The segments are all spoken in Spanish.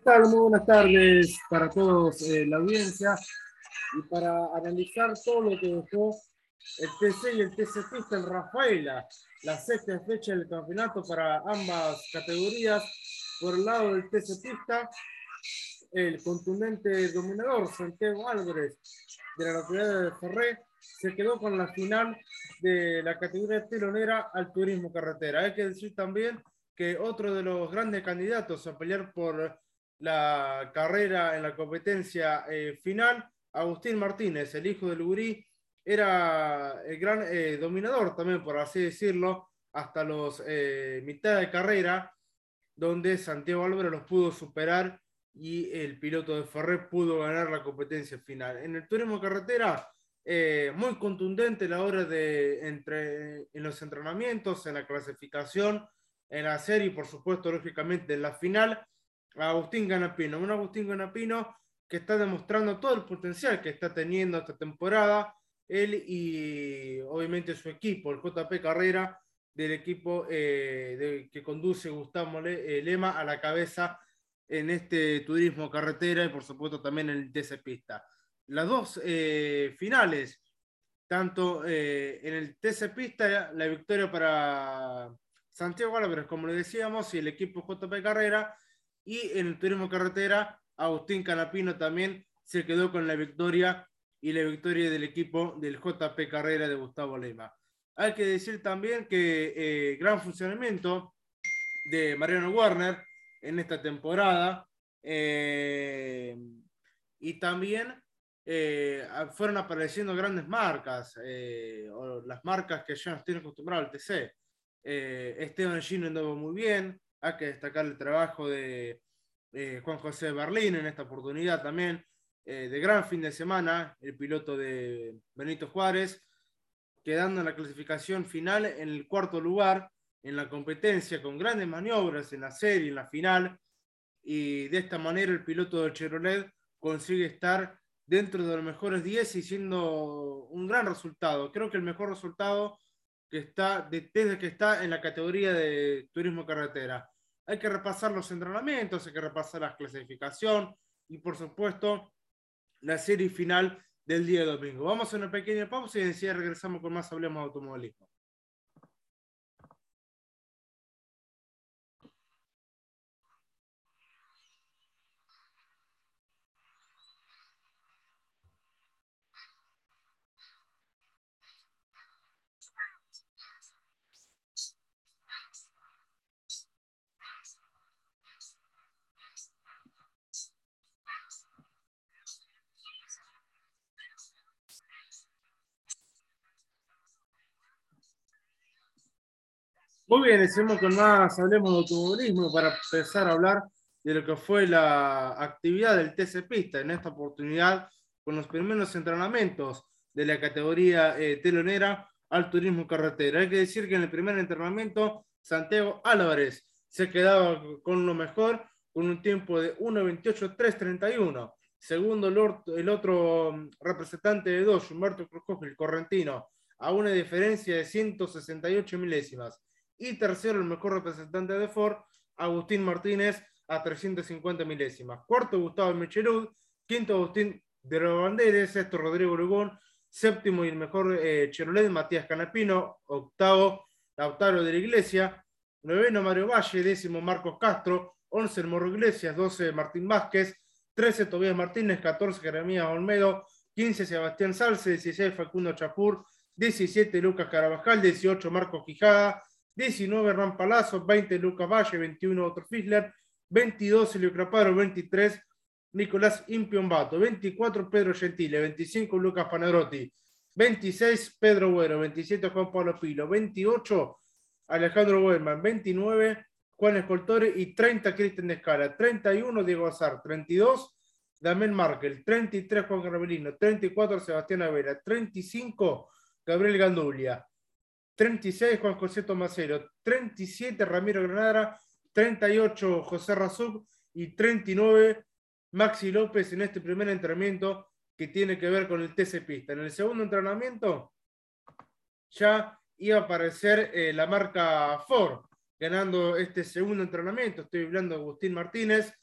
¿Qué tal? Muy buenas tardes para todos eh, la audiencia y para analizar todo lo que dejó el TC y el TC Pista Rafaela, la sexta fecha del campeonato para ambas categorías. Por el lado del TC Pista, el contundente dominador Santiago Álvarez de la localidad de Ferré se quedó con la final de la categoría telonera al turismo carretera. Hay que decir también que otro de los grandes candidatos a pelear por la carrera en la competencia eh, final, Agustín Martínez, el hijo del Gurí, era el gran eh, dominador también, por así decirlo, hasta los eh, mitad de carrera, donde Santiago Álvarez los pudo superar y el piloto de Ferrer pudo ganar la competencia final. En el turismo carretera, muy contundente la hora de entre en los entrenamientos, en la clasificación, en la serie y por supuesto, lógicamente, en la final Agustín Ganapino. Un Agustín Ganapino que está demostrando todo el potencial que está teniendo esta temporada, él y obviamente su equipo, el JP Carrera, del equipo eh, que conduce Gustavo eh, Lema a la cabeza en este turismo carretera y por supuesto también en el TC Pista. Las dos eh, finales, tanto en el TC Pista, la victoria para Santiago Álvarez, como le decíamos, y el equipo JP Carrera, y en el turismo carretera, Agustín Canapino también se quedó con la victoria y la victoria del equipo del JP Carrera de Gustavo Lema. Hay que decir también que eh, gran funcionamiento de Mariano Warner en esta temporada eh, y también eh, fueron apareciendo grandes marcas, o las marcas que ya nos tienen acostumbrado al TC. Esteban Gino andaba muy bien, hay que destacar el trabajo de eh, Juan José Berlín en esta oportunidad también, eh, de gran fin de semana, el piloto de Benito Juárez, quedando en la clasificación final en el cuarto lugar en la competencia con grandes maniobras en la serie, en la final, y de esta manera el piloto de Chevrolet consigue estar dentro de los mejores 10 y siendo un gran resultado. Creo que el mejor resultado que está desde que está en la categoría de turismo carretera. Hay que repasar los entrenamientos, hay que repasar la clasificación y por supuesto la serie final del día domingo. Vamos a una pequeña pausa y enseguida regresamos con más Hablemos de Automovilismo. Muy bien, decimos con más, hablemos de automovilismo para empezar a hablar de lo que fue la actividad del TC Pista en esta oportunidad con los primeros entrenamientos de la categoría eh, telonera al turismo carretera. Hay que decir que en el primer entrenamiento Santiago Álvarez se quedaba con lo mejor con un tiempo de 1.28.331. Segundo, el otro mm, representante de dos, Humberto Cruz, el correntino, a una diferencia de 168 milésimas y tercero el mejor representante de Ford, Agustín Martínez, a 350 milésimas. Cuarto, Gustavo Michelud. Quinto, Agustín de Banderes. Sexto, Rodrigo Urugón. Séptimo y el mejor eh, Matías Canapino. Octavo, Lautaro de la Iglesia. Noveno, Mario Valle. Décimo, Marcos Castro. Once, el Morro Iglesias. Doce, Martín Vázquez. Trece, Tobías Martínez. Catorce, Jeremías Olmedo. Quince, Sebastián Salce. Dieciséis, Facundo Chapur. Diecisiete, Lucas Carabajal. Dieciocho, Marcos Quijada. 19 Hernán Palazzo, 20 Lucas Valle, 21 Otto Fisler, 22 Elio Craparo, 23 Nicolás Impiombato, 24 Pedro Gentile, 25 Lucas Panadrotti, 26 Pedro Bueno, 27 Juan Pablo Pilo, 28 Alejandro Buelman, 29 Juan Escoltore y 30 Cristian de Escala, 31 Diego Azar, 32 Damén Markel, 33 Juan Carabelino, 34 Sebastián Avera, 35 Gabriel Gandulia, 36 Juan José Tomasero, 37 Ramiro Granada, 38 José Razub y 39 Maxi López en este primer entrenamiento que tiene que ver con el TC Pista. En el segundo entrenamiento ya iba a aparecer eh, la marca Ford ganando este segundo entrenamiento. Estoy hablando de Agustín Martínez,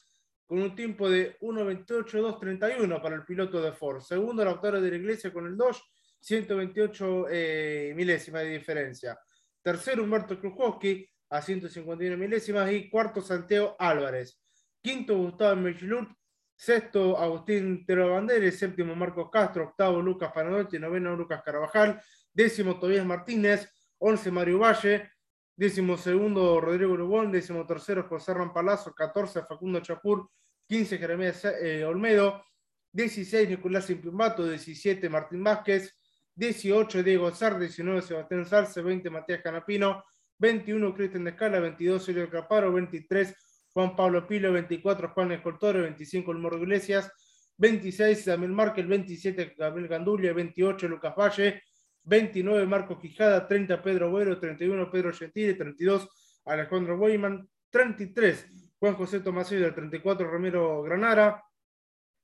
con un tiempo de 1.28.231 para el piloto de Ford. Segundo, Lautaro de la Iglesia con el Dodge, 128 eh, milésimas de diferencia. Tercero, Humberto Krujowski a 151 milésimas. Y cuarto, Santiago Álvarez. Quinto, Gustavo Mechlut. Sexto, Agustín Terobanderes. Séptimo, Marcos Castro. Octavo, Lucas Panadotti. Noveno, Lucas Carvajal. Décimo, Tobias Martínez. Once, Mario Valle. Décimo segundo, Rodrigo Urubón. Décimo tercero, José Rampalazo. 14, Facundo Chapur. 15, Jeremías eh, Olmedo. 16, Nicolás Impimbato. 17, Martín Vázquez. 18, Diego Zar. 19, Sebastián Sarce. 20, Matías Canapino. 21, Cristian Descala. 22, Sergio Caparo. 23, Juan Pablo Pilo. 24, Juan Escoltore. 25, El Morro Iglesias. 26, Damián Márquez. 27, Gabriel Gandulia. 28, Lucas Valle. 29 Marcos Quijada, 30 Pedro Buero, 31 Pedro Gentile, 32 Alejandro Weyman, 33 Juan José Tomasilla, 34 Ramiro Granara,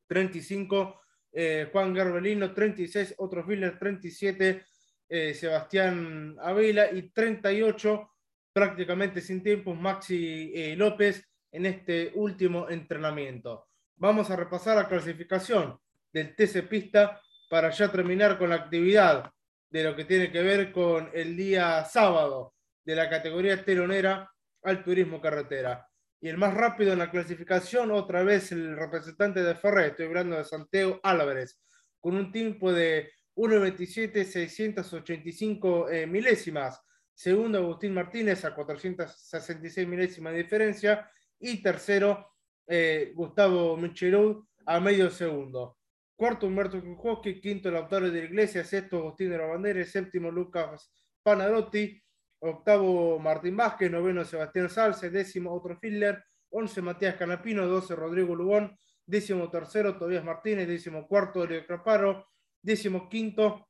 35 eh, Juan Garbelino, 36 otros Filler, 37 eh, Sebastián Avila y 38 prácticamente sin tiempo Maxi eh, López en este último entrenamiento. Vamos a repasar la clasificación del TC Pista para ya terminar con la actividad de lo que tiene que ver con el día sábado de la categoría telonera al turismo carretera. Y el más rápido en la clasificación, otra vez el representante de Ferrer, estoy hablando de Santiago Álvarez, con un tiempo de 1.27.685 eh, milésimas. Segundo, Agustín Martínez a 466 milésimas de diferencia. Y tercero, eh, Gustavo Michelou a medio segundo. Cuarto, Humberto Kujoski. Quinto, Lautaro de la Iglesia. Sexto, Agustín de la Bandera. Séptimo, Lucas Panarotti. Octavo, Martín Vázquez. Noveno, Sebastián Salce. Décimo, otro Filler. Once, Matías Canapino. Doce, Rodrigo Lugón. Décimo tercero, Tobias Martínez. Décimo cuarto, Darío Craparo. Décimo quinto,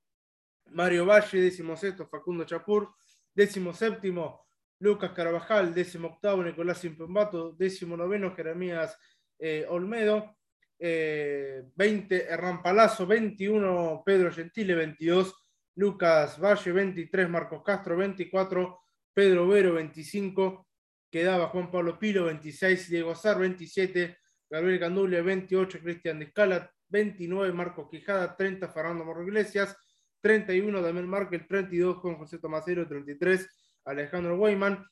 Mario Valle. Décimo sexto, Facundo Chapur. Décimo séptimo, Lucas Carvajal. Décimo octavo, Nicolás Impembato. Décimo noveno, Jeremías eh, Olmedo. 20 eh, Hernán Palazzo, 21 Pedro Gentile, 22 Lucas Valle, 23 Marcos Castro, 24 Pedro Vero, 25 quedaba Juan Pablo Pilo, 26 Diego Zar, 27 Gabriel Candulia, 28 Cristian Descala, 29 Marcos Quijada, 30 Fernando Morro Iglesias, 31 Damián Márquez, 32 Juan José Tomasero, 33 Alejandro Weyman,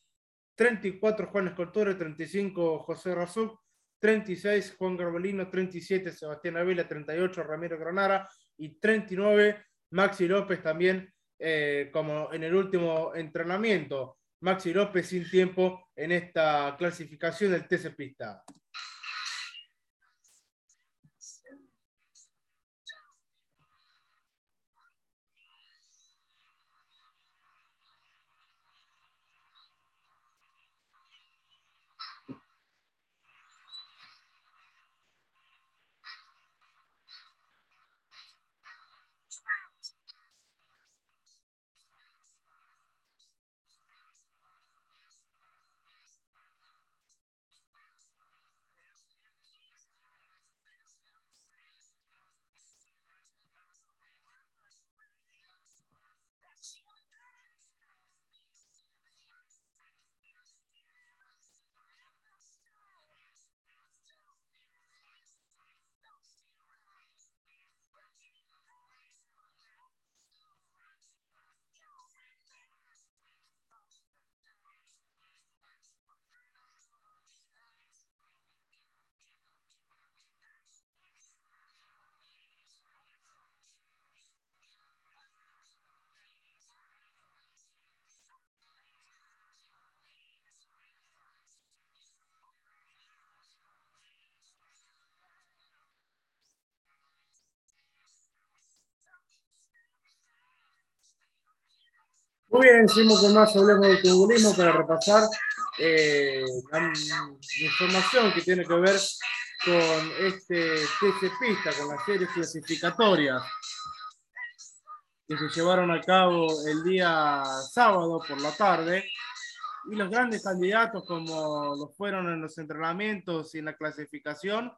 34 Juan Escoltore, 35 José Razú, 36 Juan Garbelino, 37 Sebastián Avila, 38 Ramiro Granara y 39 Maxi López también, eh, como en el último entrenamiento. Maxi López sin tiempo en esta clasificación del TC Pista. Muy bien, seguimos con más Hablemos del Automovilismo para repasar eh, la información que tiene que ver con este TC Pista, con las series clasificatorias que se llevaron a cabo el día sábado por la tarde. Y los grandes candidatos, como lo fueron en los entrenamientos y en la clasificación,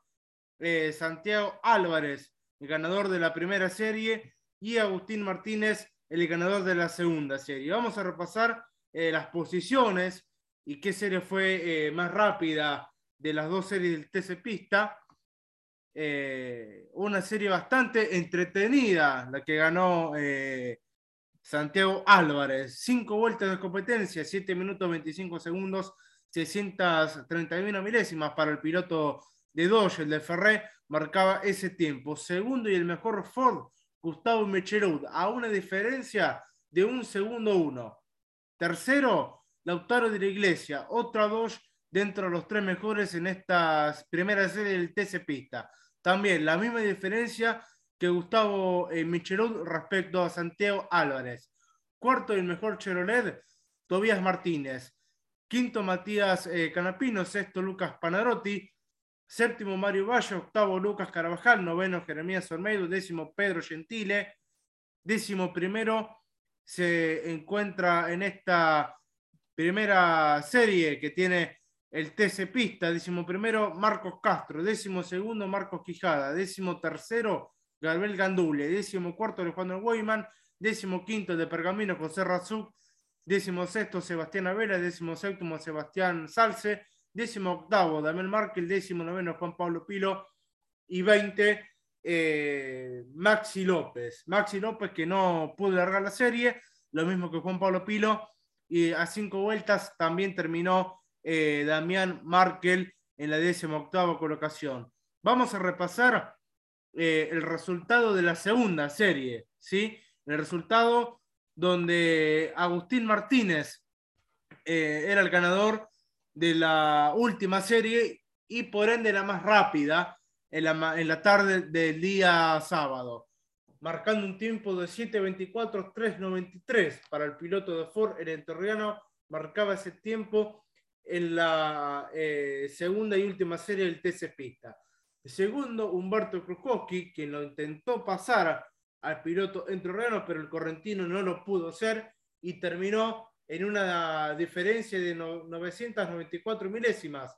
eh, Santiago Álvarez, el ganador de la primera serie, y Agustín Martínez, el ganador de la segunda serie. Vamos a repasar eh, las posiciones y qué serie fue eh, más rápida de las dos series del TC Pista. Eh, una serie bastante entretenida, la que ganó Santiago Álvarez. Cinco vueltas de competencia, 7 minutos 25 segundos, 631 milésimas para el piloto de Dodge, el de Ferré, marcaba ese tiempo. Segundo y el mejor Ford, Gustavo Mecherud, a una diferencia de un segundo uno. Tercero, Lautaro de la Iglesia, otra Dodge dentro de los tres mejores en estas primeras series del TC Pista. También la misma diferencia que Gustavo eh, respecto a Santiago Álvarez. Cuarto, el mejor Chevrolet, Tobías Martínez. Quinto, Matías eh, Canapino. Sexto, Lucas Panarotti. Séptimo, Mario Bayo. Octavo, Lucas Carabajal. Noveno, Jeremías Olmedo. Décimo, Pedro Gentile. Décimo primero, se encuentra en esta primera serie que tiene el TC Pista, décimo primero Marcos Castro, décimo segundo Marcos Quijada, décimo tercero Gabriel Gandule, décimo cuarto Alejandro Weyman, décimo quinto de Pergamino José Razuk, décimo sexto Sebastián Avera, décimo séptimo Sebastián Salce, décimo octavo Damián Markel, décimo noveno Juan Pablo Pilo y veinte eh, Maxi López. Maxi López que no pudo largar la serie, lo mismo que Juan Pablo Pilo, y a cinco vueltas también terminó eh, Damián Markel en la décima octava colocación. Vamos a repasar eh, el resultado de la segunda serie, ¿sí? El resultado donde Agustín Martínez era el ganador de la última serie y por ende la más rápida en la, en la tarde del día sábado, marcando un tiempo de 7.24-3.93 para el piloto de Ford, el entorriano, marcaba ese tiempo en la eh, segunda y última serie del TC Pista. Segundo, Humberto Krukowski, quien lo intentó pasar al piloto entrerriano, pero el correntino no lo pudo hacer y terminó en una diferencia de 994 milésimas,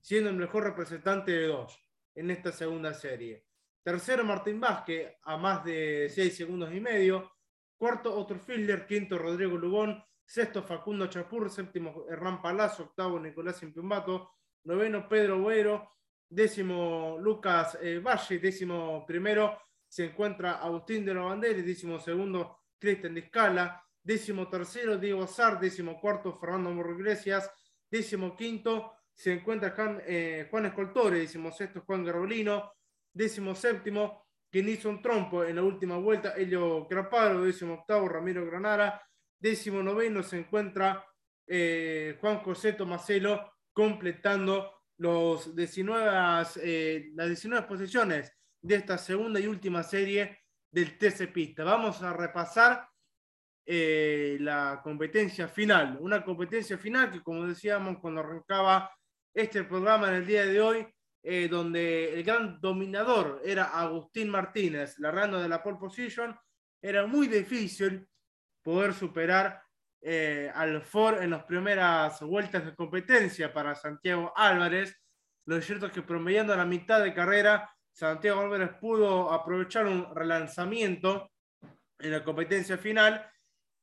siendo el mejor representante de dos en esta segunda serie. Tercero, Martín Vázquez, a más de 6 segundos y medio. Cuarto, otro fielder. Quinto, Rodrigo Lugón, Sexto, Facundo Chapur. Séptimo, Hernán Palazzo. Octavo, Nicolás Impiumbato. Noveno, Pedro Güero. Décimo, Lucas eh, Valle. Décimo primero, se encuentra Agustín de Novandere. Décimo segundo, Cristian Discala. Décimo tercero, Diego Azar. Décimo cuarto, Fernando Morro Iglesias. Décimo quinto, se encuentra Juan, eh, Juan Escoltore. Décimo sexto, Juan Garbolino. Décimo séptimo, quien trompo en la última vuelta, Elio Craparo. Décimo octavo, Ramiro Granara décimo noveno se encuentra eh, Juan José Tomaselo completando los 19, eh, las 19 posiciones de esta segunda y última serie del TC Pista. Vamos a repasar eh, la competencia final, una competencia final que como decíamos cuando arrancaba este programa en el día de hoy, donde el gran dominador era Agustín Martínez, largando de la pole position, era muy difícil poder superar eh, al Ford en las primeras vueltas de competencia para Santiago Álvarez. Lo cierto es que promediando la mitad de carrera, Santiago Álvarez pudo aprovechar un relanzamiento en la competencia final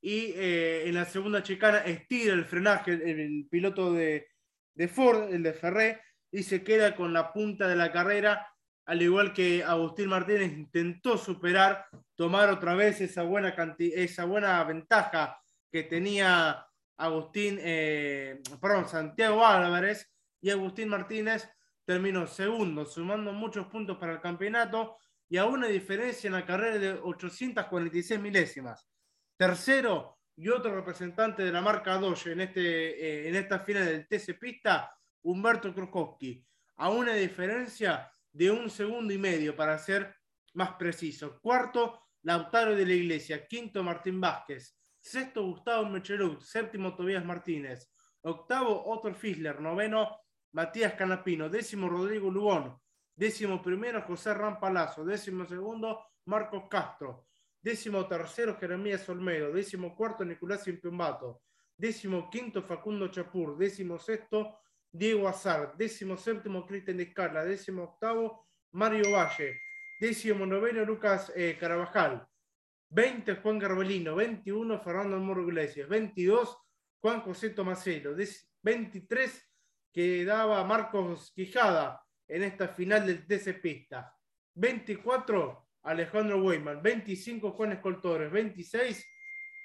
y eh, en la segunda chicana estira el frenaje el, piloto de, de, Ford, el de Ferré, y se queda con la punta de la carrera al igual que Agustín Martínez intentó superar, tomar otra vez esa buena, esa buena ventaja que tenía Agustín, eh, Santiago Álvarez, y Agustín Martínez terminó segundo, sumando muchos puntos para el campeonato y a una diferencia en la carrera de 846 milésimas. Tercero y otro representante de la marca Dodge en, este, eh, en esta final del TC Pista, Humberto Krukowski, a una diferencia de un segundo y medio, para ser más preciso. Cuarto, Lautaro de la Iglesia. Quinto, Martín Vázquez. Sexto, Gustavo Mecherut. Séptimo, Tobías Martínez. Octavo, Otto Fisler. Noveno, Matías Canapino. Décimo, Rodrigo Lugón. Décimo primero, José Rampalazo. Décimo segundo, Marcos Castro. Décimo tercero, Jeremías Olmedo. Décimo cuarto, Nicolás Impiumbato. Décimo quinto, Facundo Chapur. Décimo sexto, Diego Azar, décimo séptimo Cristian Descarla, décimo octavo Mario Valle, décimo noveno Lucas eh, Carabajal, 20 Juan Garbelino, 21 Fernando Moro Iglesias, 22 Juan José Tomaselo, 23 que daba Marcos Quijada en esta final del TC Pista. 24, Alejandro Weyman. 25, Juan Escoltores. 26,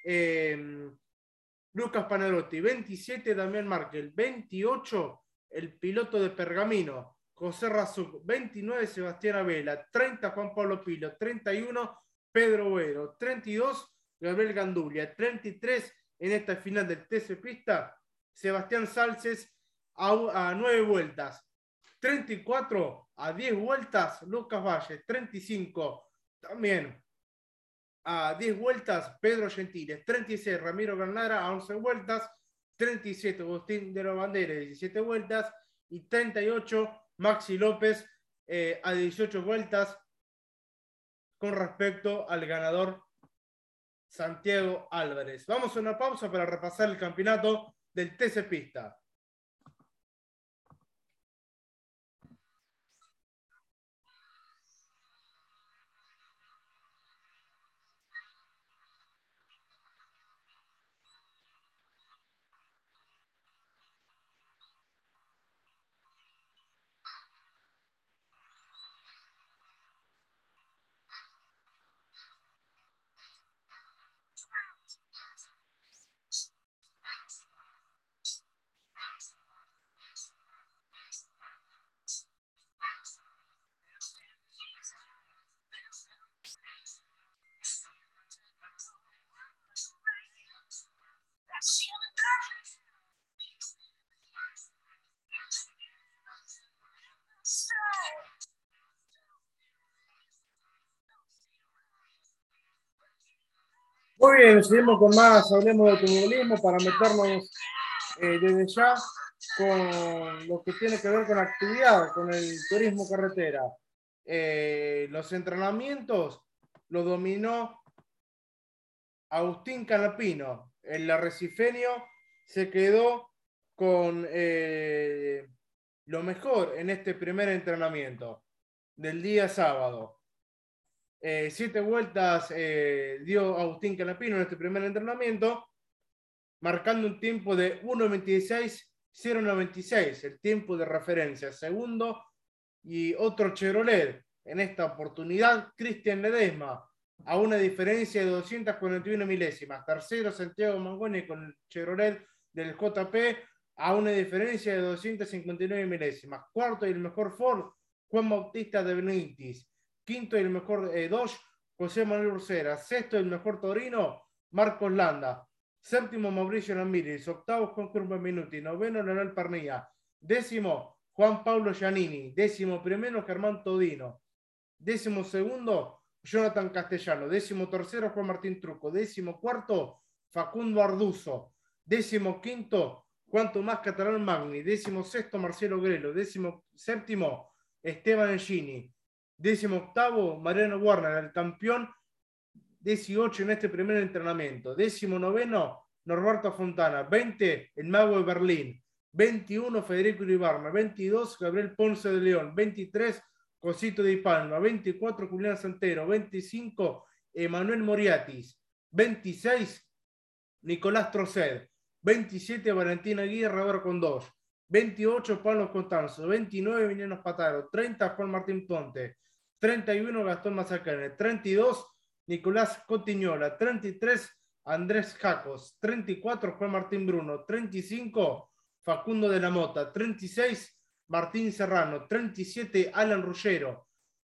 em, Lucas Panarotti. 27, Damián Markel. 28, el piloto de Pergamino, José Razuc. 29, Sebastián Abela. 30, Juan Pablo Pilo. 31, Pedro Vero. 32, Gabriel Gandulia. 33, en esta final del TC Pista, Sebastián Salces a, a 9 vueltas. 34 a 10 vueltas, Lucas Valle. 35 también a 10 vueltas, Pedro Gentiles. 36, Ramiro Granara a 11 vueltas. 37, Agustín de la Bandera, 17 vueltas. Y 38, Maxi López eh, a 18 vueltas con respecto al ganador Santiago Álvarez. Vamos a una pausa para repasar el campeonato del TC Pista. Muy bien, seguimos con más, hablemos de automovilismo para meternos eh, desde ya con lo que tiene que ver con actividad, con el turismo carretera. Eh, los entrenamientos los dominó Agustín Canapino. El arrecifeño se quedó con eh, lo mejor en este primer entrenamiento del día sábado. Eh, siete vueltas eh, dio Agustín Canapino en este primer entrenamiento, marcando un tiempo de 1.26.096, el tiempo de referencia. Segundo, y otro Chevrolet, en esta oportunidad, Cristian Ledesma, a una diferencia de 241 milésimas. Tercero, Santiago Mangoni con el Chevrolet del JP, a una diferencia de 259 milésimas. Cuarto y el mejor Ford, Juan Bautista de Benítez Quinto el mejor eh, Dodge, José Manuel Ursera. Sexto el mejor Torino, Marcos Landa. Séptimo, Mauricio Ramírez. Octavo, Juan Cruz Minuti. Noveno, Leonel Parnilla. Décimo, Juan Pablo Giannini. Décimo primero, Germán Todino. Décimo segundo, Jonathan Castellano. Décimo tercero, Juan Martín Truco. Décimo cuarto, Facundo Arduzo. Décimo quinto, Juan Tomás Catalán Magni. Décimo sexto, Marcelo Grelo. Décimo séptimo, Esteban Engini. Décimo octavo, Mariano Warner, el campeón 18 en este primer entrenamiento. Décimo noveno, Norberto Fontana. 20, el Mago de Berlín. 21, Federico Iribarna. 22, Gabriel Ponce de León. 23, Cosito de Palma. 24, Julián Santero. 25, Emanuel Moriatis. 26, Nicolás Troced. 27, Valentina Aguirre, ahora con dos. 28, Pablo Constanzo. 29, Villanos Pataro. 30, Juan Martín Ponte. 31 Gastón Mazacane, 32 Nicolás Cotiñola, 33 Andrés Jacos, 34 Juan Martín Bruno, 35 Facundo de la Mota, 36 Martín Serrano, 37 Alan Ruggero,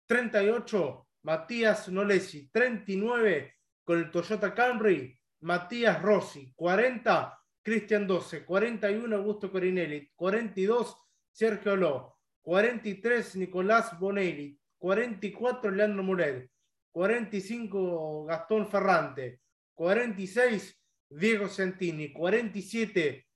38 Matías Nolesi, 39 con el Toyota Camry, Matías Rossi, 40 Cristian 12, 41 Augusto Corinelli, 42 Sergio Ló, 43 Nicolás Bonelli, 44 Leandro Muret, 45 Gastón Ferrante, 46 Diego Santini, 47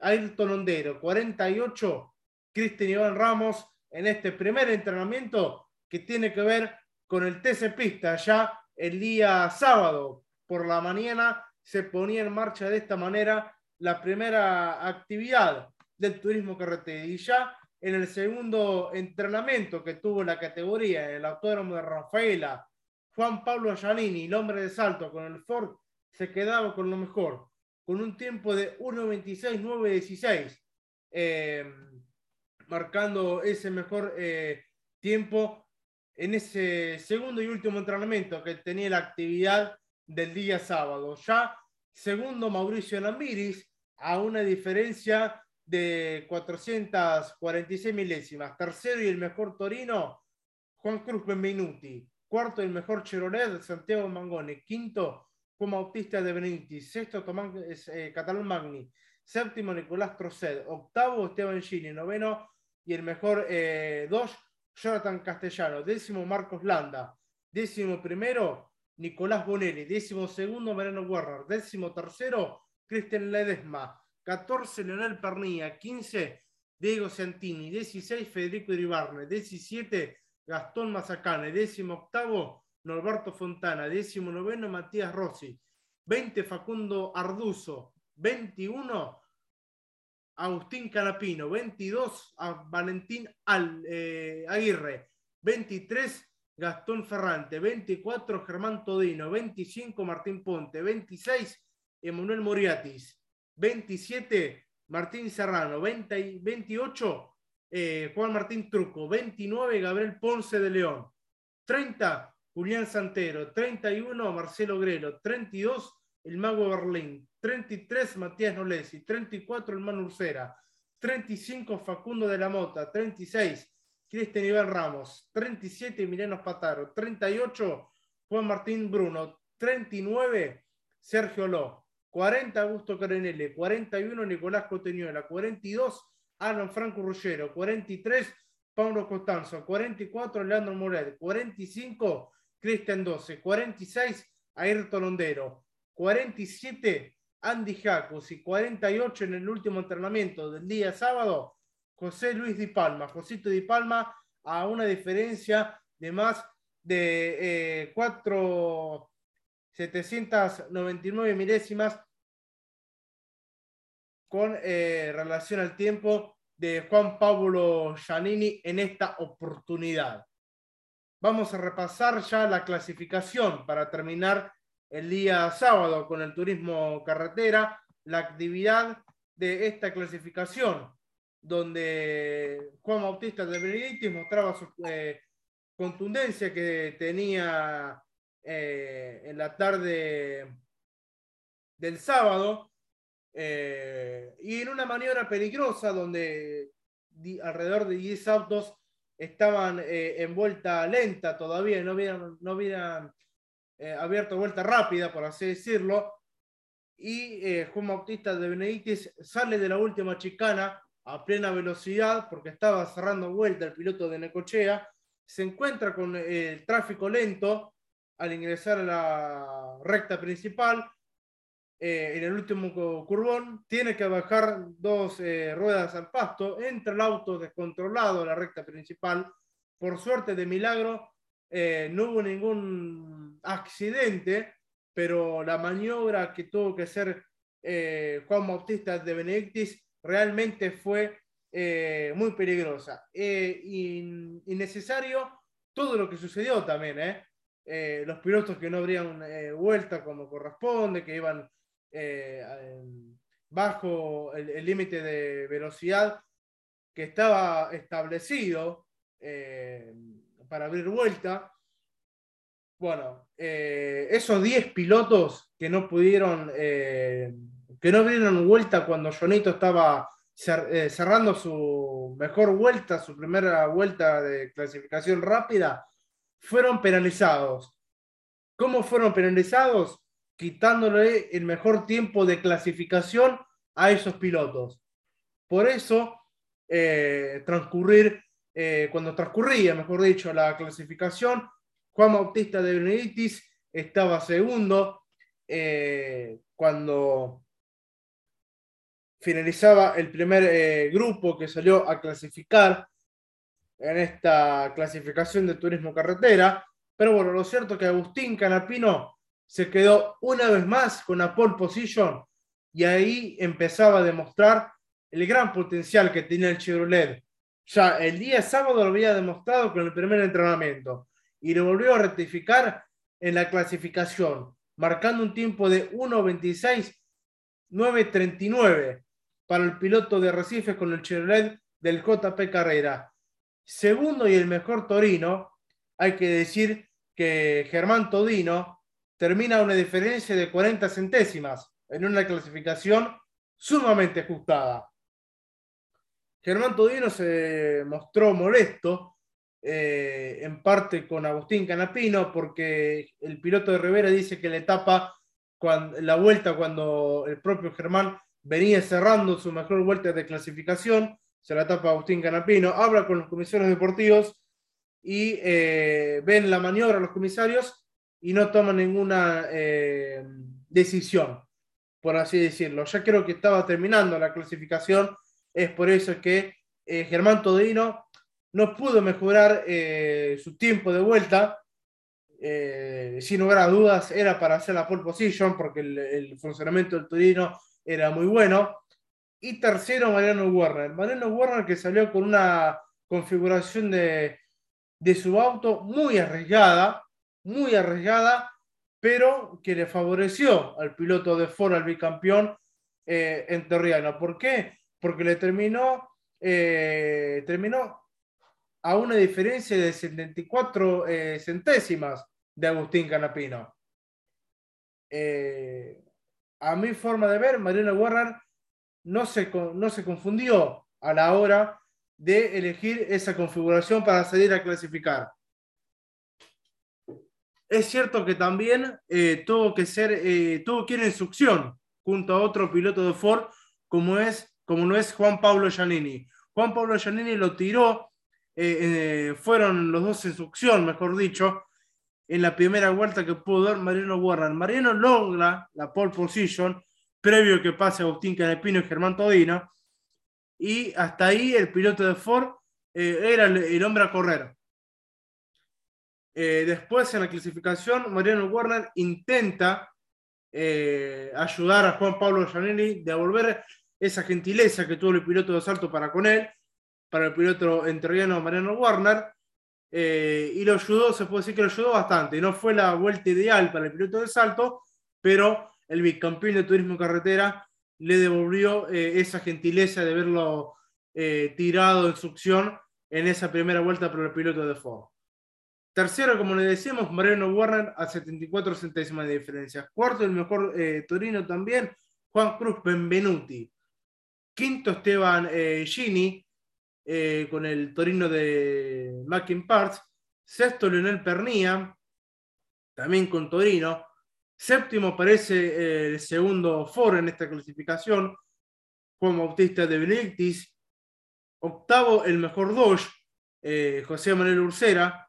Ayrton Ondero, 48 Cristian Iván Ramos en este primer entrenamiento que tiene que ver con el TC Pista. Ya el día sábado por la mañana se ponía en marcha de esta manera la primera actividad del turismo carretera y ya en el segundo entrenamiento que tuvo la categoría el Autódromo de Rafaela, Juan Pablo Giannini, el hombre de salto con el Ford, se quedaba con lo mejor, con un tiempo de 1.26.916. eh, marcando ese mejor eh, tiempo en ese segundo y último entrenamiento que tenía la actividad del día sábado. Ya segundo Mauricio Namiris a una diferencia de 446 milésimas. Tercero y el mejor Torino, Juan Cruz Benvenuti. Cuarto el mejor Chevrolet, Santiago Mangoni. Quinto, Juan Bautista de Benítez. Sexto, Tomás eh, Catalán Magni. Séptimo, Nicolás Trocet. Octavo, Esteban Gini. Noveno, y el mejor eh, dos, Jonathan Castellano. Décimo, Marcos Landa. Décimo primero, Nicolás Bonelli. Décimo segundo, Mariano Werner. Décimo tercero, Cristian Ledesma. 14, Leonel Pernilla. 15, Diego Santini. 16, Federico Iribarne. 17, Gastón Mazacane. Décimo octavo, Norberto Fontana. Décimo noveno, Matías Rossi. 20, Facundo Arduzo. 21, Agustín Canapino, 22 a Valentín eh, Aguirre, 23 Gastón Ferrante, 24 Germán Todino, 25 Martín Ponte, 26 Emanuel Moriatis, 27 Martín Serrano, 20, 28 eh, Juan Martín Truco, 29 Gabriel Ponce de León, 30 Julián Santero, 31 Marcelo Grelo, 32 el Mago Berlín, 33 Matías Nolesi, 34 el Manu Ursera, 35 Facundo de la Mota, 36 Cristian Iván Ramos, 37 Emiliano Pataro, 38 Juan Martín Bruno, 39 Sergio Ló, 40 Augusto Carenele, 41 Nicolás Coteñuela, 42 Alan Franco Ruggero, 43 Pablo Costanzo, 44 Leandro Morel, 45 Cristian 12, 46 Ayrton Londero, 47 Andy Jacos y 48 en el último entrenamiento del día sábado, José Luis Di Palma. Josito Di Palma a una diferencia de más de eh, 4,799 milésimas con eh, relación al tiempo de Juan Pablo Giannini en esta oportunidad. Vamos a repasar ya la clasificación para terminar el día sábado con el turismo carretera, la actividad de esta clasificación, donde Juan Bautista de Benedictis mostraba su eh, contundencia que tenía eh, en la tarde del sábado, eh, y en una maniobra peligrosa donde alrededor de 10 autos estaban en vuelta lenta todavía, no habían, no habían eh, abierto vuelta rápida, por así decirlo, y eh, Juan Bautista de Benedictis sale de la última chicana a plena velocidad porque estaba cerrando vuelta el piloto de Necochea, se encuentra con el tráfico lento al ingresar a la recta principal, eh, en el último curvón, tiene que bajar dos ruedas al pasto, entra el auto descontrolado a la recta principal, por suerte de milagro, no hubo ningún accidente, pero la maniobra que tuvo que hacer eh, Juan Bautista de Benedictis realmente fue eh, muy peligrosa. Eh, innecesario todo lo que sucedió también, los pilotos que no habrían vuelta como corresponde, que iban bajo el límite de velocidad que estaba establecido para abrir vuelta. Bueno, eh, esos 10 pilotos que no pudieron, eh, que no dieron vuelta cuando Jonito estaba eh, cerrando su mejor vuelta, su primera vuelta de clasificación rápida, fueron penalizados. ¿Cómo fueron penalizados? Quitándole el mejor tiempo de clasificación a esos pilotos. Por eso, transcurrir, cuando transcurría, mejor dicho, la clasificación, Juan Bautista de Benedictis estaba segundo eh, cuando finalizaba el primer eh, grupo que salió a clasificar en esta clasificación de turismo carretera. Pero bueno, lo cierto es que Agustín Canapino se quedó una vez más con la pole position y ahí empezaba a demostrar el gran potencial que tenía el Chevrolet. Ya el día sábado lo había demostrado con el primer entrenamiento y lo volvió a rectificar en la clasificación, marcando un tiempo de 1.26.939. para el piloto de Recife con el Chevrolet del JP Carrera. Segundo y el mejor Torino, hay que decir que Germán Todino termina una diferencia de 40 centésimas en una clasificación sumamente ajustada. Germán Todino se mostró molesto, eh, en parte con Agustín Canapino, porque el piloto de Rivera dice que la etapa, la vuelta cuando el propio Germán venía cerrando su mejor vuelta de clasificación, se la tapa Agustín Canapino, habla con los comisarios deportivos y eh, ven la maniobra los comisarios y no toman ninguna eh, decisión, por así decirlo. Ya creo que estaba terminando la clasificación, es por eso que eh, Germán Todino no pudo mejorar su tiempo de vuelta. sin lugar a dudas, era para hacer la pole position porque el, funcionamiento del Torino era muy bueno. Y tercero, Mariano Warner. Mariano Warner que salió con una configuración de, de su auto muy arriesgada, muy arriesgada, pero que le favoreció al piloto de Ford, al bicampeón eh, enterriano. ¿Por qué? Porque le terminó, eh, terminó a una diferencia de 74 eh, centésimas de Agustín Canapino. Eh, a mi forma de ver, Mariano Warner no se, no se confundió a la hora de elegir esa configuración para salir a clasificar. Es cierto que también eh, tuvo que ser, eh, tuvo que ir en succión junto a otro piloto de Ford, como, es, como no es Juan Pablo Giannini. Juan Pablo Giannini lo tiró, eh, fueron los dos en succión, mejor dicho, en la primera vuelta que pudo dar Mariano Warner. Mariano logra la pole position, previo que pase Agustín Canepino y Germán Todino, y hasta ahí el piloto de Ford eh, era el, hombre a correr. Eh, después en la clasificación, Mariano Warner intenta eh, ayudar a Juan Pablo Giannelli, devolver esa gentileza que tuvo el piloto de salto para con él, para el piloto entrerriano Mariano Warner, y lo ayudó, se puede decir que lo ayudó bastante. No fue la vuelta ideal para el piloto de salto, pero el bicampeón de turismo carretera le devolvió eh, esa gentileza de verlo eh, tirado en succión en esa primera vuelta por el piloto de Ford. Tercero, como le decíamos, Mariano Warner a 74 centésimas de diferencia. Cuarto, el mejor eh, Torino también, Juan Cruz Benvenuti. Quinto, Esteban Gini, con el Torino de Mackin Parts. Sexto, Leonel Pernía, también con Torino. Séptimo aparece eh, el segundo Ford en esta clasificación, Juan Bautista de Benedictis. Octavo, el mejor Dodge, eh, José Manuel Ursera.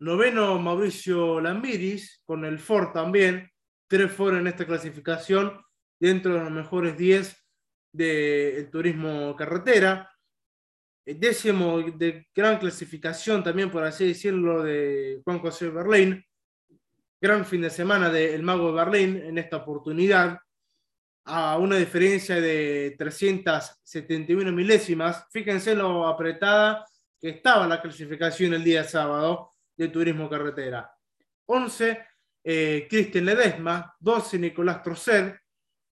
Noveno, Mauricio Lambiris, con el Ford también. Tres Ford en esta clasificación, dentro de los mejores 10 del turismo carretera. Décimo de gran clasificación también, por así decirlo, de Juan José Berlín gran fin de semana del Mago de Berlín en esta oportunidad, a una diferencia de 371 milésimas. Fíjense lo apretada que estaba la clasificación el día sábado de Turismo Carretera. 11, eh, Cristian Ledesma, 12, Nicolás Trocet,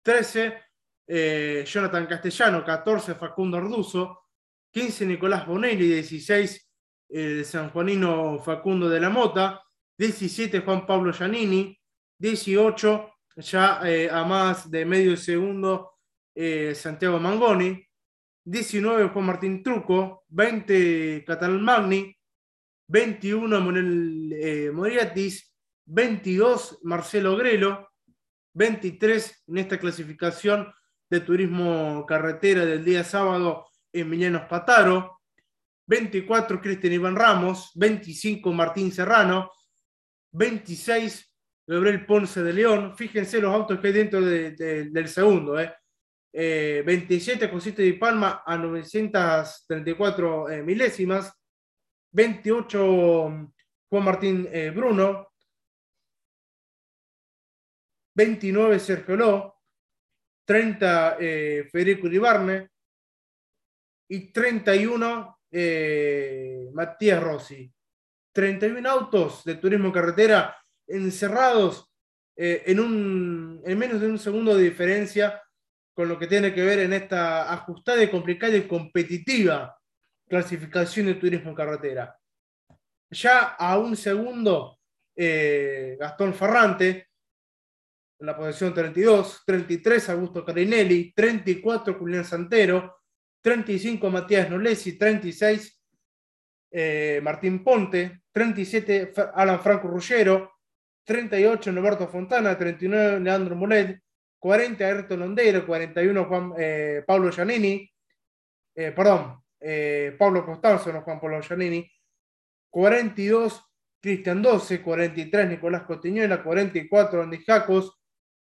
13, eh, Jonathan Castellano, 14, Facundo Arduzo, 15, Nicolás Bonelli, 16, el sanjuanino Facundo de la Mota, 17 Juan Pablo Giannini, 18 ya eh, a más de medio segundo eh, Santiago Mangoni, 19 Juan Martín Truco, 20 Catalán Magni, 21 Manuel eh, Moriatis, 22 Marcelo Grelo, 23 en esta clasificación de turismo carretera del día sábado Emiliano Pataro, 24 Cristian Iván Ramos, 25 Martín Serrano, 26 Gabriel Ponce de León. Fíjense los autos que hay dentro del segundo. Eh. 27 Josito de Palma a 934 eh, milésimas. 28 Juan Martín eh, Bruno. 29 Sergio Ló. 30 eh, Federico Uribarne. Y 31 Matías Rossi. 31 autos de turismo carretera encerrados eh, en, un, en menos de un segundo de diferencia con lo que tiene que ver en esta ajustada y complicada y competitiva clasificación de turismo carretera. Ya a un segundo, eh, Gastón Ferrante, en la posición 32, 33 Augusto Carinelli, 34 Julián Santero, 35 Matías Nolesi, 36 eh, Martín Ponte, 37 Alan Franco Ruggero, 38 Norberto Fontana, 39 Leandro Molet, 40 Ayrton Londeiro, 41 Juan, eh, Pablo Giannini, eh, perdón, Pablo Costanzo, no Juan Pablo Giannini, 42 Cristian 12, 43 Nicolás Cotiñuela, 44 Andy Jacos,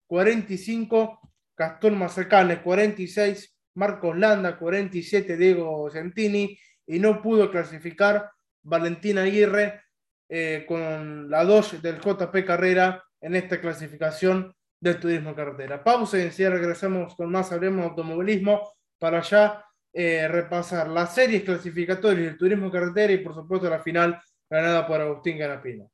45 Gastón Mazacane, 46 Marcos Landa, 47 Diego Gentini y no pudo clasificar Valentina Aguirre eh, con la 2 del JP Carrera en esta clasificación del turismo carretera. Pausa y enseguida regresamos con más Hablemos de Automovilismo para ya eh, repasar las series clasificatorias del turismo carretera y por supuesto la final ganada por Agustín Ganapino.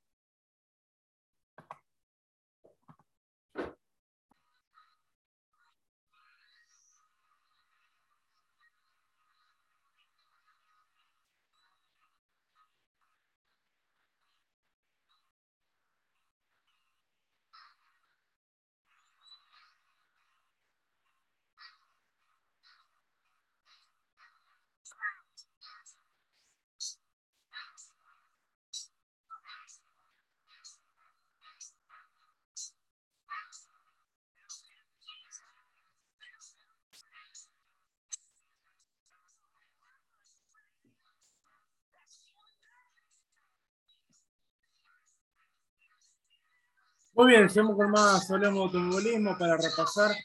Muy bien, seguimos con más Hablemos de Automovilismo para repasar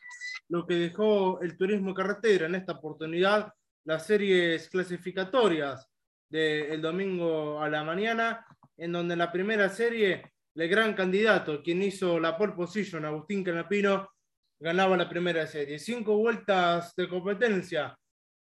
lo que dejó el turismo carretera en esta oportunidad, las series clasificatorias del domingo a la mañana, en donde en la primera serie el gran candidato, quien hizo la pole position, Agustín Canapino, ganaba la primera serie. Cinco vueltas de competencia,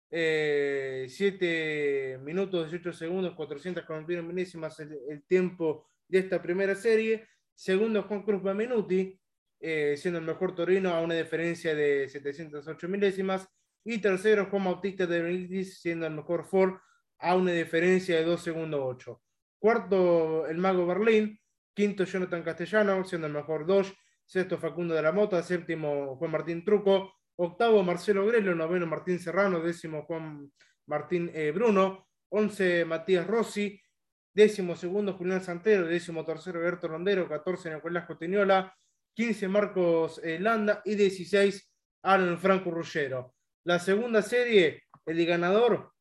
eh, 7 minutos 18 segundos, 441 milésimas el, el tiempo de esta primera serie Segundo, Juan Cruz Baminuti, eh, siendo el mejor torino a una diferencia de 708 milésimas. Y tercero, Juan Bautista de Benítez, siendo el mejor Ford a una diferencia de 2 segundos 8. Cuarto, el Mago Berlín. Quinto, Jonathan Castellano, siendo el mejor Dodge. Sexto, Facundo de la Mota. Séptimo, Juan Martín Truco. Octavo, Marcelo Grelo. Noveno, Martín Serrano. Décimo, Juan Martín eh, Bruno. Once, Matías Rossi décimo segundo Julián Santero, décimo tercero Berto Rondero, 14 Nicolás Cotiñola, 15 Marcos eh, Landa y 16 Alan Franco Ruggero. La segunda serie, el ganador,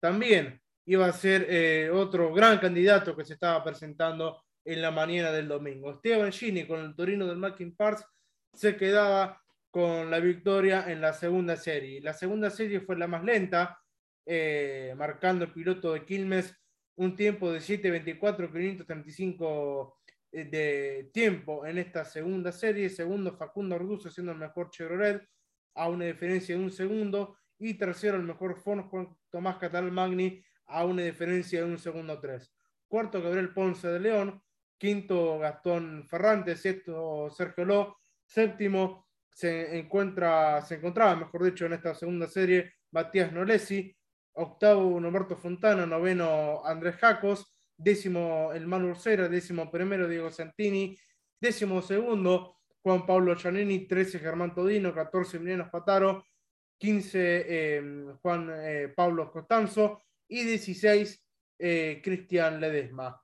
también iba a ser eh, otro gran candidato que se estaba presentando en la mañana del domingo. Esteban Gini con el Torino del Mackin Parts se quedaba con la victoria en la segunda serie. La segunda serie fue la más lenta, eh, marcando el piloto de Quilmes un tiempo de 7.24, 535 eh, de tiempo en esta segunda serie. Segundo, Facundo Orduzo siendo el mejor Chevrolet a una diferencia de un segundo. Y tercero, el mejor Ford Tomás Catalán Magni a una diferencia de un segundo tres. Cuarto, Gabriel Ponce de León. Quinto, Gastón Ferrante. Sexto, Sergio Ló. Séptimo, se, encuentra, se encontraba, mejor dicho, en esta segunda serie, Matías Nolesi octavo Norberto Fontana, noveno Andrés Jacos, décimo el Manu Ursera, décimo primero Diego Santini, décimo segundo Juan Pablo Giannini, 13 Germán Todino, 14 Emiliano Pataro, 15 eh, Juan eh, Pablo Costanzo y 16 eh, Cristian Ledesma.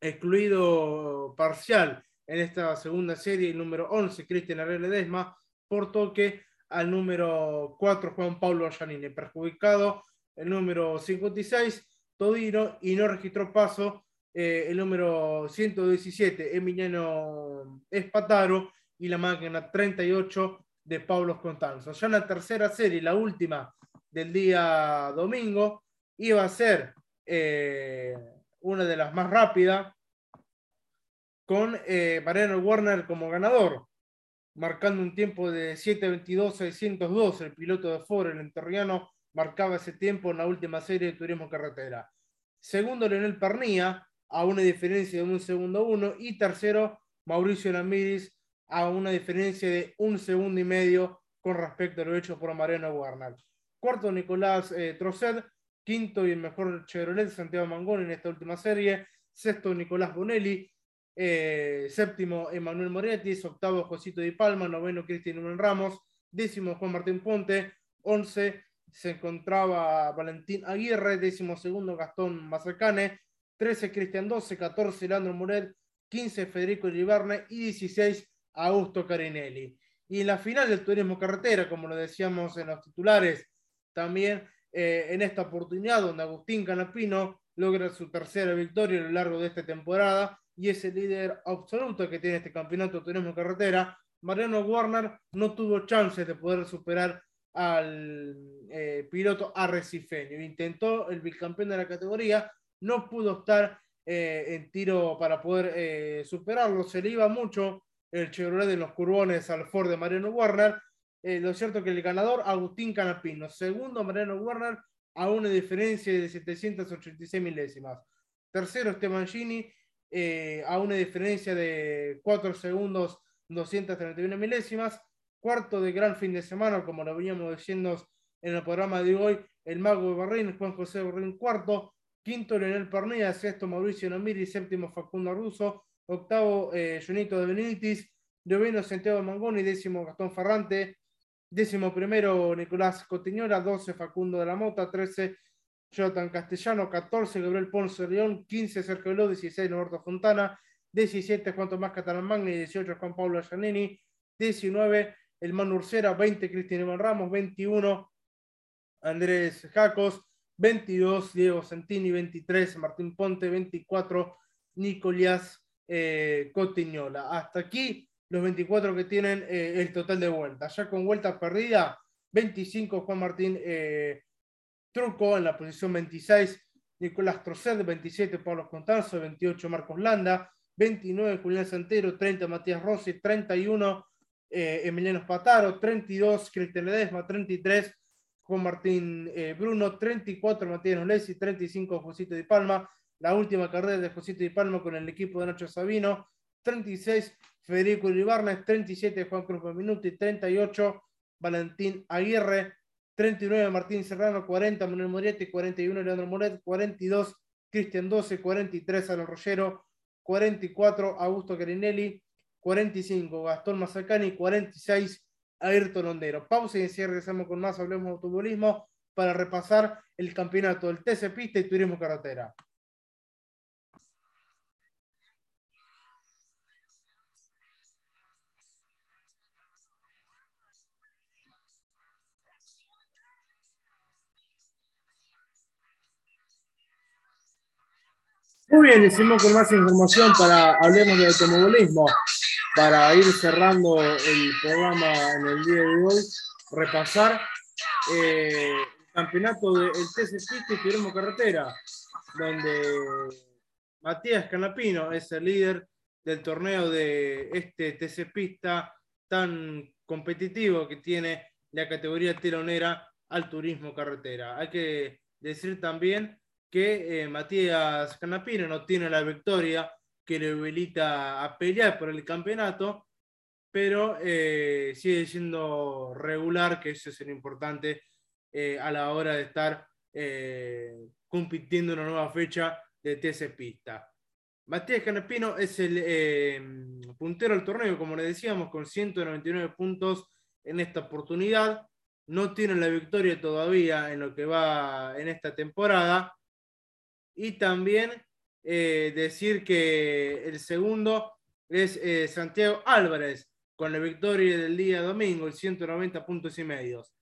excluido parcial en esta segunda serie, el número 11, Cristian Ledesma, por toque al número 4 Juan Pablo Giannini, perjudicado. El número 56 Todino y no registró paso. Eh, el número 117 Emiliano Espataro y la máquina 38 de Pablo Constanzo. Ya en la tercera serie, la última del día domingo, iba a ser eh, una de las más rápidas con eh, Mariano Warner como ganador marcando un tiempo de 7.22.602. El piloto de Ford, el enterriano, marcaba ese tiempo en la última serie de Turismo Carretera. Segundo, Leonel Pernía, a una diferencia de un segundo uno. Y tercero, Mauricio Namiris, a una diferencia de un segundo y medio con respecto a lo hecho por Mariano Warner. Cuarto, Nicolás eh, Quinto y el mejor Chevrolet, Santiago Mangón en esta última serie. Sexto, Nicolás Bonelli. Eh, séptimo, Emanuel Moretti. Octavo, Josito Di Palma. Noveno, Cristian Ramos. Décimo, Juan Martín Ponte. Once, se encontraba Valentín Aguirre. Décimo segundo, Gastón Mazacane. Trece, Cristian Doce. Catorce, Leandro Muret. Quince, Federico Iribarne. Y dieciséis, Augusto Carinelli. Y en la final del turismo carretera, como lo decíamos en los titulares, también eh, en esta oportunidad donde Agustín Canapino logra su tercera victoria a lo largo de esta temporada y es el líder absoluto que tiene este campeonato de turismo carretera. Mariano Warner no tuvo chances de poder superar al eh, piloto arrecifeño. Intentó el bicampeón de la categoría, no pudo estar eh, en tiro para poder superarlo. Se le iba mucho el Chevrolet de los curbones al Ford de Mariano Warner eh, lo cierto que el ganador, Agustín Canapino. Segundo, Mariano Warner, a una diferencia de 786 milésimas. Tercero, Esteban Gini, eh, a una diferencia de 4 segundos, 231 milésimas. Cuarto de gran fin de semana, como lo veníamos diciendo en el programa de hoy, el mago de Barrín, Juan José Barrín, cuarto. Quinto, Leonel Pernilla. Sexto, Mauricio Nomiri. Séptimo, Facundo Russo. Octavo, eh, Junito de Benítez. Noveno, Santiago Mangoni. Décimo, Gastón Ferrante. Décimo primero, Nicolás Cotiñola. 12, Facundo de la Mota. 13, Jonathan Castellano. 14, Gabriel Ponce León. 15, Sergio Veló. 16, Norberto Fontana. 17, Juan Tomás Catalán Magni. 18, Juan Pablo Giannini. 19, el Manu Ursera. 20, Cristian Iván Ramos. 21, Andrés Jacos. 22, Diego Santini. 23, Martín Ponte. 24, Nicolás eh, Cotiñola. Hasta aquí los 24 que tienen eh, el total de vueltas. Ya con vueltas perdidas, 25 Juan Martín eh, Truco en la posición 26, Nicolás Trocet, 27 Pablo Contanzo, 28 Marcos Landa, 29 Julián Santero, 30 Matías Rossi, 31 eh, Emiliano Spataro, 32 Cristian Ledesma, 33 Juan Martín Bruno, 34 Matías Nolesi, 35 Josito Di Palma, la última carrera de Josito Di Palma con el equipo de Nacho Sabino, 36 Federico Uribarnes, 37 Juan Cruz Minuti, 38 Valentín Aguirre, 39 Martín Serrano, 40 Manuel Morietti, 41 Leandro Moret, 42 Cristian 12, 43 Alan Rollero, 44 Augusto Carinelli, 45 Gastón Mazacani, 46 Ayrton Londero. Pausa y regresamos con más Hablemos de Automovilismo para repasar el campeonato del TC Pista y Turismo Carretera. Muy bien, decimos con más información para hablemos de automovilismo, para ir cerrando el programa en el día de hoy, repasar eh, el campeonato del TC Pista y Turismo Carretera, donde Matías Canapino es el líder del torneo de este TC Pista tan competitivo que tiene la categoría telonera al turismo carretera. Hay que decir también que eh, Matías Canapino no tiene la victoria que le habilita a pelear por el campeonato, pero eh, sigue siendo regular, que eso es lo importante eh, a la hora de estar compitiendo en una nueva fecha de TC Pista. Matías Canapino es el puntero del torneo, como le decíamos, con 199 puntos en esta oportunidad. No tiene la victoria todavía en lo que va en esta temporada, y también eh, decir que el segundo es eh, Santiago Álvarez, con la victoria del día domingo, el 190 puntos y medios.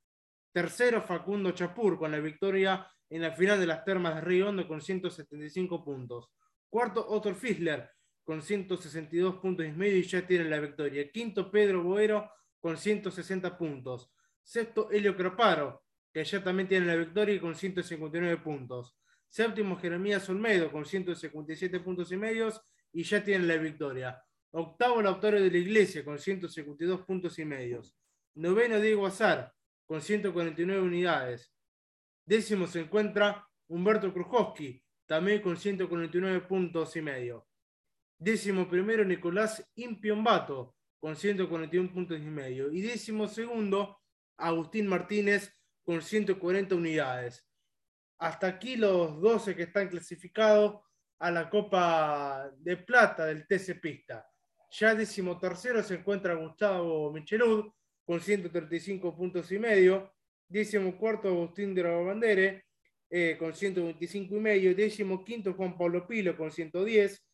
Tercero, Facundo Chapur, con la victoria en la final de las termas de Río Hondo, con 175 puntos. Cuarto, Otto Fisler, con 162 puntos y medio y ya tiene la victoria. Quinto, Pedro Boero, con 160 puntos. Sexto, Helio Craparo, que ya también tiene la victoria con 159 puntos. Séptimo, Jeremías Olmedo con 157 puntos y medios y ya tiene la victoria. Octavo, Lautaro de la Iglesia con 152 puntos y medios. Noveno, Diego Azar con 149 unidades. Décimo se encuentra Humberto Krujowski, también con 149 puntos y medio. Décimo primero, Nicolás Impiombato, con 141 puntos y medio. Y décimo segundo, Agustín Martínez con 140 unidades. Hasta aquí los 12 que están clasificados a la Copa de Plata del TC Pista. Ya tercero se encuentra Gustavo Michelud con 135 puntos y medio. Décimo cuarto Agustín de la Bandere eh, con 125 y medio. Décimo quinto Juan Pablo Pilo con 110.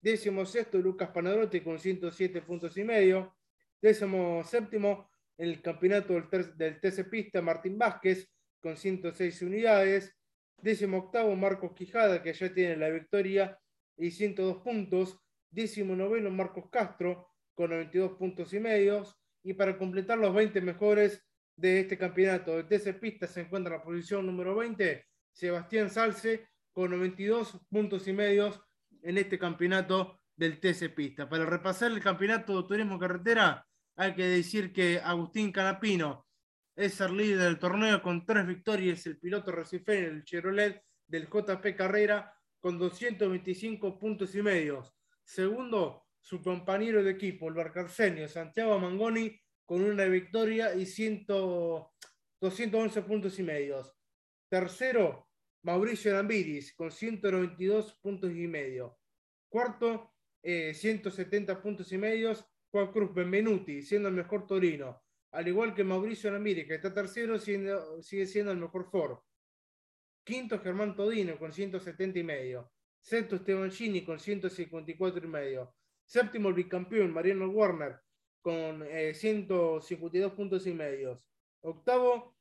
Décimo sexto Lucas Panarote con 107 puntos y medio. Décimo séptimo el campeonato del, del TC Pista Martín Vázquez con 106 unidades. Décimo octavo, Marcos Quijada, que ya tiene la victoria y 102 puntos. Décimo noveno, Marcos Castro, con 92 puntos y medios. Y para completar los 20 mejores de este campeonato de TC Pista se encuentra en la posición número 20, Sebastián Salce, con 92 puntos y medios en este campeonato del TC Pista. Para repasar el campeonato de turismo carretera, hay que decir que Agustín Canapino es el líder del torneo con tres victorias, el piloto recifero, el Chevrolet del JP Carrera con 225 puntos y medios. Segundo, su compañero de equipo, el Barcarcenio, Santiago Mangoni, con una victoria y 211 puntos y medios. Tercero, Mauricio Lambiris, con 192 puntos y medio. Cuarto, 170 eh, puntos y medios, Juan Cruz Benvenuti, siendo el mejor torino al igual que Mauricio Ramírez, que está tercero, sigue siendo el mejor Ford. Quinto, Germán Todino con 170 y medio. Sexto, Esteban Gini con 154 y medio. Séptimo, el bicampeón, Mariano Warner con 152 eh, puntos y medios. Octavo,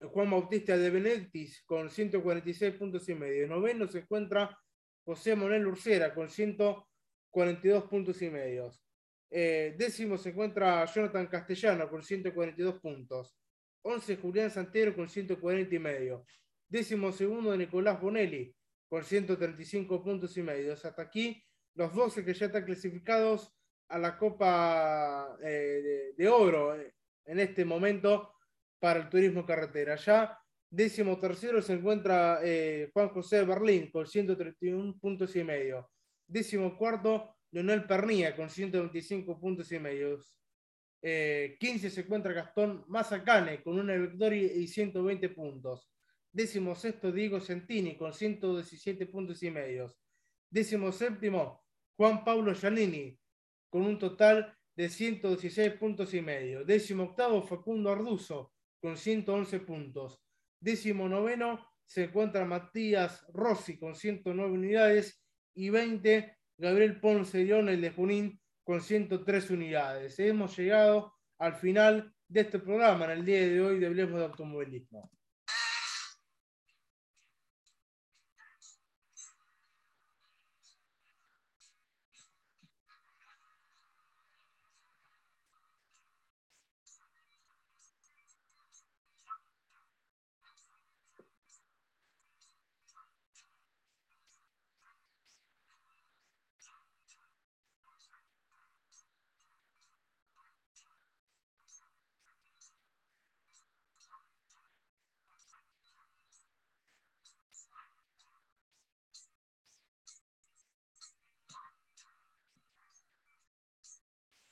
Juan Bautista de Benedictis con 146 puntos y medio. Noveno se encuentra José Manuel Ursera con 142 puntos y medios. Eh, décimo se encuentra Jonathan Castellano con 142 puntos. 11 Julián Santero con 140 y medio. Décimo segundo Nicolás Bonelli con 135 puntos y medio. Hasta aquí los 12 que ya están clasificados a la Copa eh, de, Oro eh, en este momento para el turismo carretera. Ya décimo tercero se encuentra Juan José Berlín con 131 puntos y medio. Décimo cuarto Leonel Pernía con 125 puntos y medios. 15 eh, se encuentra Gastón Mazacane con una victoria y 120 puntos. Décimo sexto Diego Centini con 117 puntos y medios. Décimo séptimo Juan Pablo Giannini con un total de 116 puntos y medio. Décimo octavo Facundo Arduzo con 111 puntos. Décimo noveno se encuentra Matías Rossi con 109 unidades y 20 Gabriel Ponce el de Junín con 103 unidades. Hemos llegado al final de este programa en el día de hoy de Hablemos de Automovilismo.